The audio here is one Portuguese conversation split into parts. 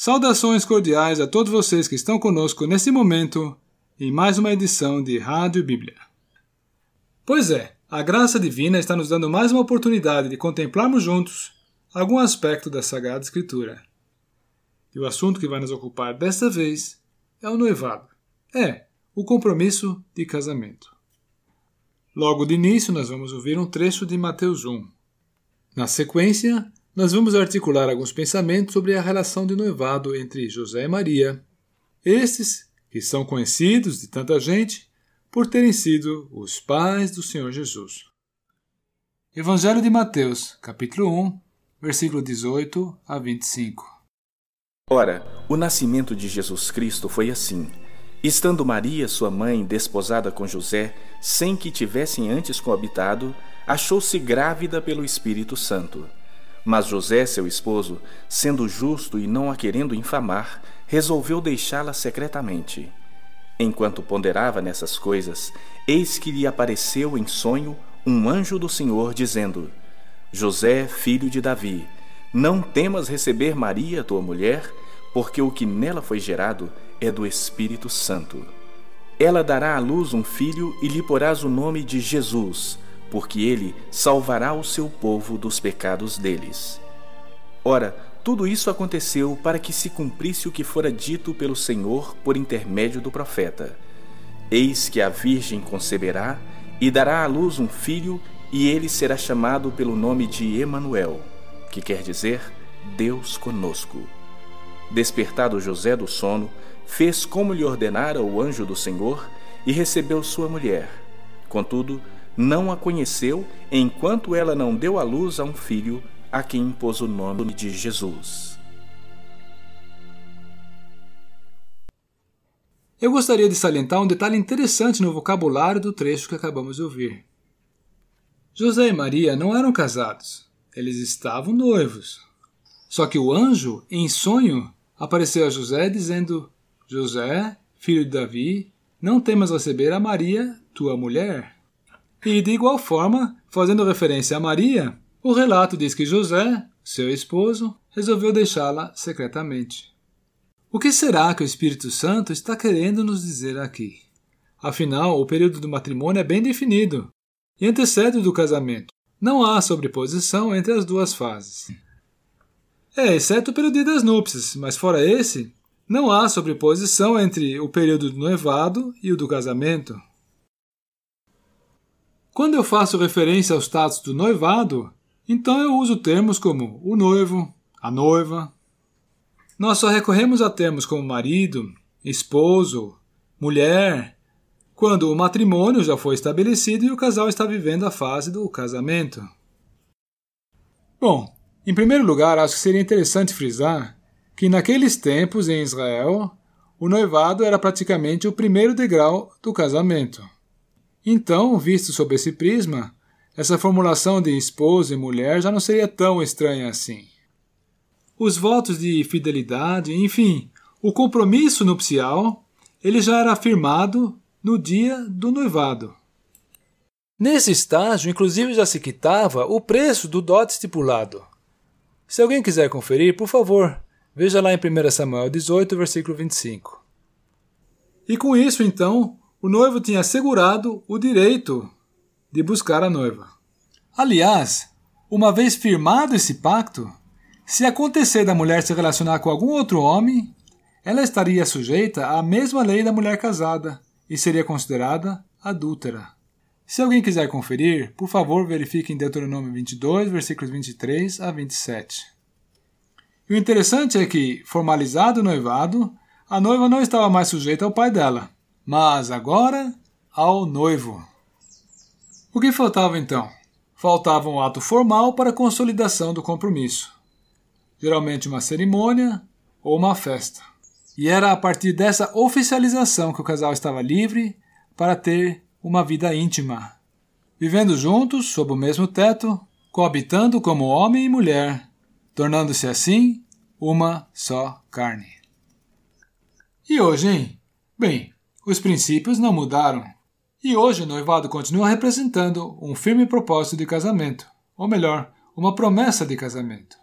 Saudações cordiais a todos vocês que estão conosco nesse momento em mais uma edição de Rádio Bíblia. Pois é, a graça divina está nos dando mais uma oportunidade de contemplarmos juntos algum aspecto da Sagrada Escritura. E o assunto que vai nos ocupar desta vez é o noivado. É, o compromisso de casamento. Logo de início, nós vamos ouvir um trecho de Mateus 1. Na sequência, nós vamos articular alguns pensamentos sobre a relação de noivado entre José e Maria. Estes, que são conhecidos de tanta gente por terem sido os pais do Senhor Jesus. Evangelho de Mateus, capítulo 1, versículo 18 a 25. Ora, o nascimento de Jesus Cristo foi assim. Estando Maria, sua mãe, desposada com José, sem que tivessem antes coabitado, achou-se grávida pelo Espírito Santo. Mas José, seu esposo, sendo justo e não a querendo infamar, resolveu deixá-la secretamente. Enquanto ponderava nessas coisas, eis que lhe apareceu em sonho um anjo do Senhor, dizendo: José, filho de Davi, não temas receber Maria, tua mulher, porque o que nela foi gerado é do Espírito Santo. Ela dará à luz um filho e lhe porás o nome de Jesus porque ele salvará o seu povo dos pecados deles. Ora, tudo isso aconteceu para que se cumprisse o que fora dito pelo Senhor por intermédio do profeta. Eis que a Virgem conceberá e dará à luz um filho, e ele será chamado pelo nome de Emanuel, que quer dizer Deus conosco. Despertado José do sono, fez como lhe ordenara o anjo do Senhor e recebeu sua mulher. Contudo, não a conheceu enquanto ela não deu à luz a um filho a quem impôs o nome de Jesus. Eu gostaria de salientar um detalhe interessante no vocabulário do trecho que acabamos de ouvir. José e Maria não eram casados, eles estavam noivos. Só que o anjo, em sonho, apareceu a José dizendo: José, filho de Davi, não temas receber a Maria, tua mulher. E, de igual forma, fazendo referência a Maria, o relato diz que José, seu esposo, resolveu deixá-la secretamente. O que será que o Espírito Santo está querendo nos dizer aqui? Afinal, o período do matrimônio é bem definido e antecede o do casamento. Não há sobreposição entre as duas fases. É, exceto o período das núpcias, mas fora esse, não há sobreposição entre o período do noivado e o do casamento. Quando eu faço referência ao status do noivado, então eu uso termos como o noivo, a noiva. Nós só recorremos a termos como marido, esposo, mulher, quando o matrimônio já foi estabelecido e o casal está vivendo a fase do casamento. Bom, em primeiro lugar, acho que seria interessante frisar que naqueles tempos em Israel, o noivado era praticamente o primeiro degrau do casamento. Então, visto sob esse prisma, essa formulação de esposo e mulher já não seria tão estranha assim. Os votos de fidelidade, enfim, o compromisso nupcial, ele já era afirmado no dia do noivado. Nesse estágio, inclusive, já se quitava o preço do dote estipulado. Se alguém quiser conferir, por favor, veja lá em 1 Samuel 18, versículo 25. E com isso, então, o noivo tinha assegurado o direito de buscar a noiva. Aliás, uma vez firmado esse pacto, se acontecer da mulher se relacionar com algum outro homem, ela estaria sujeita à mesma lei da mulher casada e seria considerada adúltera. Se alguém quiser conferir, por favor verifique em Deuteronômio 22, versículos 23 a 27. E o interessante é que, formalizado o noivado, a noiva não estava mais sujeita ao pai dela, mas agora ao noivo. O que faltava então? Faltava um ato formal para a consolidação do compromisso, geralmente uma cerimônia ou uma festa. E era a partir dessa oficialização que o casal estava livre para ter uma vida íntima, vivendo juntos sob o mesmo teto, coabitando como homem e mulher, tornando-se assim uma só carne. E hoje, hein? Bem, os princípios não mudaram. E hoje o noivado continua representando um firme propósito de casamento, ou melhor, uma promessa de casamento.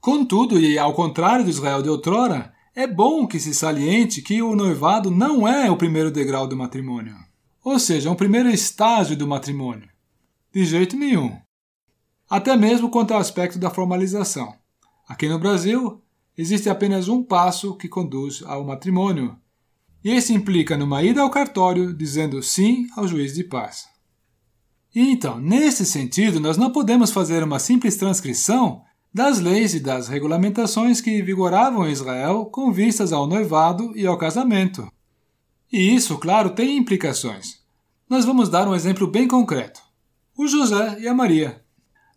Contudo, e ao contrário do Israel de outrora, é bom que se saliente que o noivado não é o primeiro degrau do matrimônio, ou seja, um primeiro estágio do matrimônio. De jeito nenhum. Até mesmo quanto ao aspecto da formalização. Aqui no Brasil, existe apenas um passo que conduz ao matrimônio, e esse implica numa ida ao cartório dizendo sim ao juiz de paz. E então, nesse sentido, nós não podemos fazer uma simples transcrição das leis e das regulamentações que vigoravam em Israel com vistas ao noivado e ao casamento. E isso, claro, tem implicações. Nós vamos dar um exemplo bem concreto: o José e a Maria.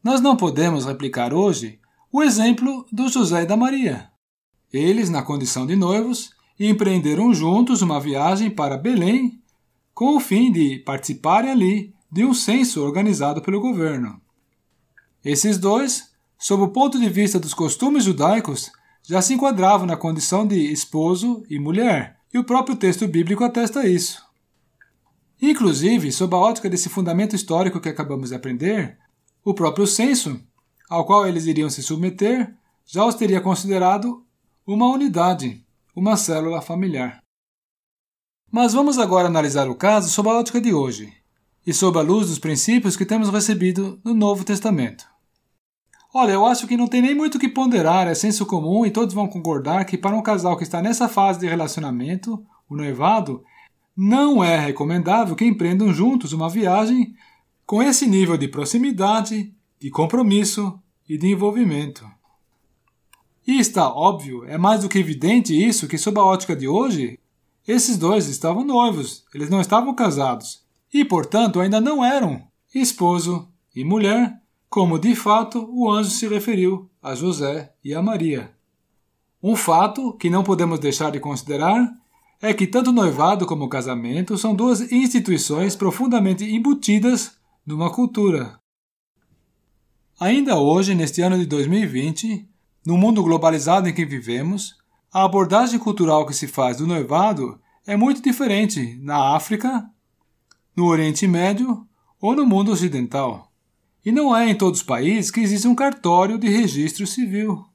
Nós não podemos replicar hoje o exemplo do José e da Maria. Eles, na condição de noivos, empreenderam juntos uma viagem para Belém com o fim de participarem ali de um censo organizado pelo governo. Esses dois, sob o ponto de vista dos costumes judaicos, já se enquadravam na condição de esposo e mulher, e o próprio texto bíblico atesta isso. Inclusive, sob a ótica desse fundamento histórico que acabamos de aprender, o próprio censo, ao qual eles iriam se submeter, já os teria considerado uma unidade, uma célula familiar. Mas vamos agora analisar o caso sob a ótica de hoje e sob a luz dos princípios que temos recebido no Novo Testamento. Olha, eu acho que não tem nem muito o que ponderar, é senso comum e todos vão concordar que para um casal que está nessa fase de relacionamento, o noivado, não é recomendável que empreendam juntos uma viagem com esse nível de proximidade, de compromisso e de envolvimento. E está óbvio, é mais do que evidente isso, que sob a ótica de hoje, esses dois estavam noivos, eles não estavam casados, e portanto ainda não eram esposo e mulher, como de fato o anjo se referiu a José e a Maria. Um fato que não podemos deixar de considerar é que tanto noivado como casamento são duas instituições profundamente embutidas numa cultura. Ainda hoje, neste ano de 2020, no mundo globalizado em que vivemos, a abordagem cultural que se faz do noivado é muito diferente na África, no Oriente Médio ou no mundo ocidental. E não é em todos os países que existe um cartório de registro civil.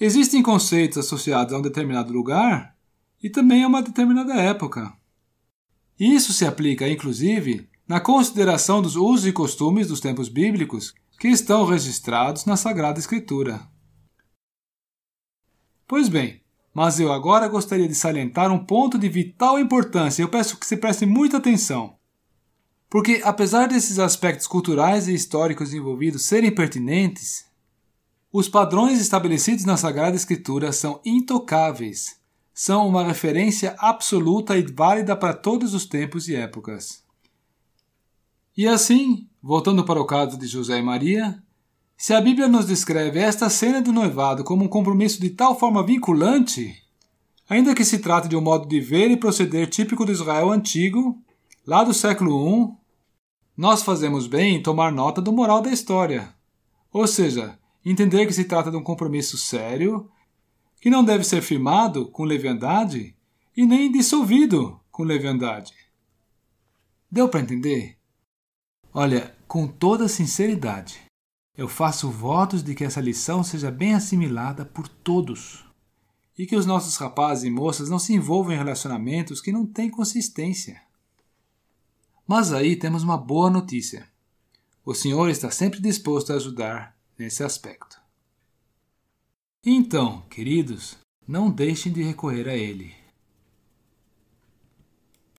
Existem conceitos associados a um determinado lugar e também a uma determinada época. Isso se aplica, inclusive, na consideração dos usos e costumes dos tempos bíblicos que estão registrados na Sagrada Escritura. Pois bem, mas eu agora gostaria de salientar um ponto de vital importância eu peço que se preste muita atenção. Porque, apesar desses aspectos culturais e históricos envolvidos serem pertinentes, os padrões estabelecidos na Sagrada Escritura são intocáveis, são uma referência absoluta e válida para todos os tempos e épocas. E assim, voltando para o caso de José e Maria, se a Bíblia nos descreve esta cena do noivado como um compromisso de tal forma vinculante, ainda que se trate de um modo de ver e proceder típico do Israel antigo, lá do século I, nós fazemos bem em tomar nota do moral da história. Ou seja, entender que se trata de um compromisso sério, que não deve ser firmado com leviandade e nem dissolvido com leviandade. Deu para entender? Olha, com toda sinceridade, eu faço votos de que essa lição seja bem assimilada por todos e que os nossos rapazes e moças não se envolvam em relacionamentos que não têm consistência. Mas aí temos uma boa notícia. O Senhor está sempre disposto a ajudar nesse aspecto. Então, queridos, não deixem de recorrer a Ele.